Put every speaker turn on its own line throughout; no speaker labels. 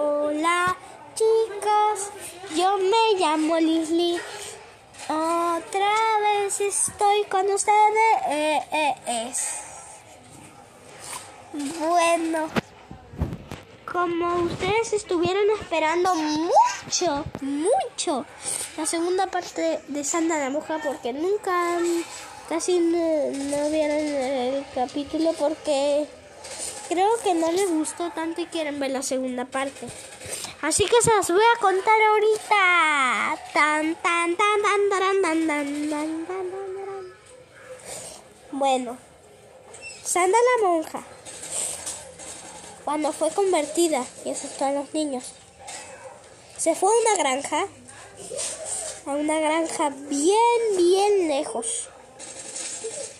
Hola chicos, yo me llamo Lisly. Otra vez estoy con ustedes. Eh, eh. Bueno, como ustedes estuvieron esperando mucho, mucho la segunda parte de Santa la Moja porque nunca, casi no, no vieron el capítulo porque Creo que no les gustó tanto y quieren ver la segunda parte. Así que se las voy a contar ahorita. Tan, tan, tan, tan, tan, tan, tan, tan, Bueno, Sandra la monja, cuando fue convertida y asustó a los niños, se fue a una granja, a una granja bien, bien lejos.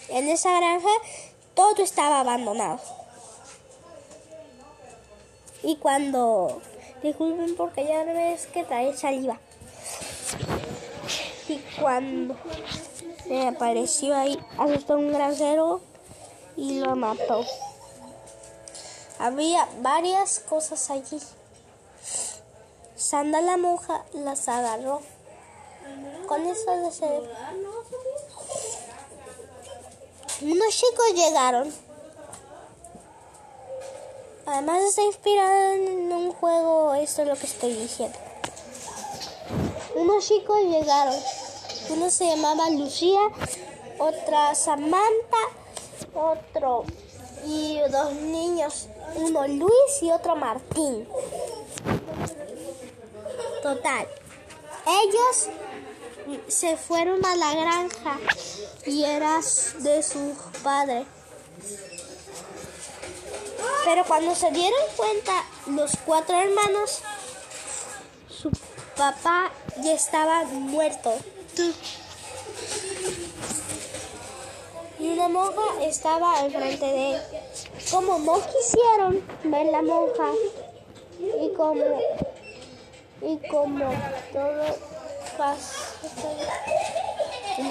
En esa granja todo estaba abandonado y cuando Disculpen porque ya ves que trae saliva. Y cuando me apareció ahí, asustó un granjero y lo mató. Había varias cosas allí. Sanda la monja las agarró. Con eso de ser. Unos chicos llegaron Además está inspirado en un juego, esto es lo que estoy diciendo. Unos chicos llegaron. Uno se llamaba Lucía, otra Samantha, otro y dos niños, uno Luis y otro Martín. Total. Ellos se fueron a la granja y eras de su padre. Pero cuando se dieron cuenta los cuatro hermanos, su papá ya estaba muerto. Y una monja estaba enfrente de él. Como no quisieron ver la monja y como y como todo pasó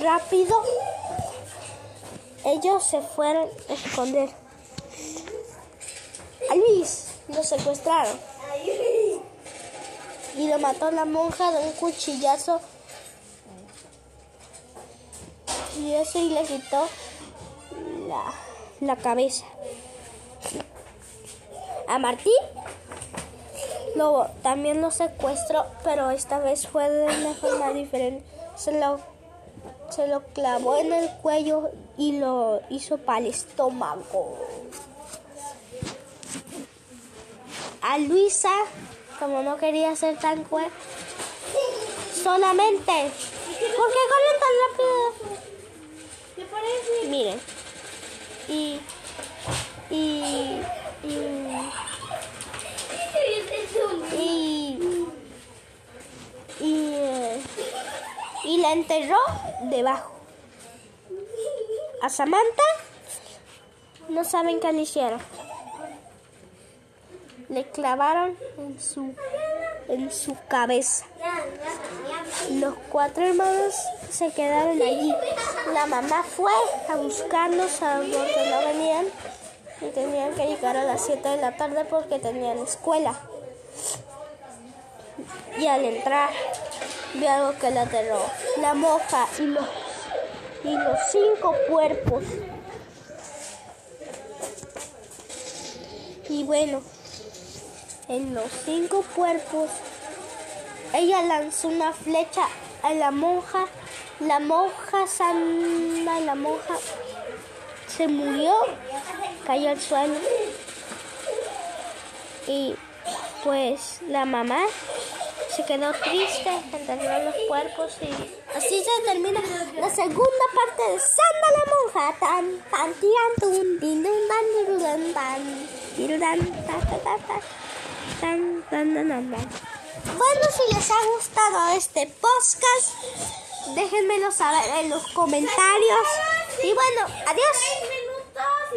rápido, ellos se fueron a esconder. A Luis lo secuestraron y lo mató la monja de un cuchillazo y eso y le quitó la, la cabeza. A Martín lo, también lo secuestró, pero esta vez fue de una forma diferente. Se lo, se lo clavó en el cuello y lo hizo para el estómago. A Luisa, como no quería ser tan cruel, solamente. ¿Por qué corren tan rápido? ¿Qué parece? Miren. Y. Y. Y. Y. Y, la enterró debajo. A Samantha no saben qué le hicieron le clavaron en su, en su cabeza. Los cuatro hermanos se quedaron allí. La mamá fue a buscarlos a donde no venían y tenían que llegar a las 7 de la tarde porque tenían escuela. Y al entrar, vio algo que la aterró. La moja y los, y los cinco cuerpos. Y bueno, en los cinco cuerpos. Ella lanzó una flecha a la monja. La monja sana, la monja se murió, cayó al suelo. Y pues la mamá se quedó triste, enterró los cuerpos y así se termina la segunda parte de Santa la monja. Tan tan tan tan bueno, si les ha gustado este podcast, déjenmelo saber en los comentarios. Y bueno, adiós.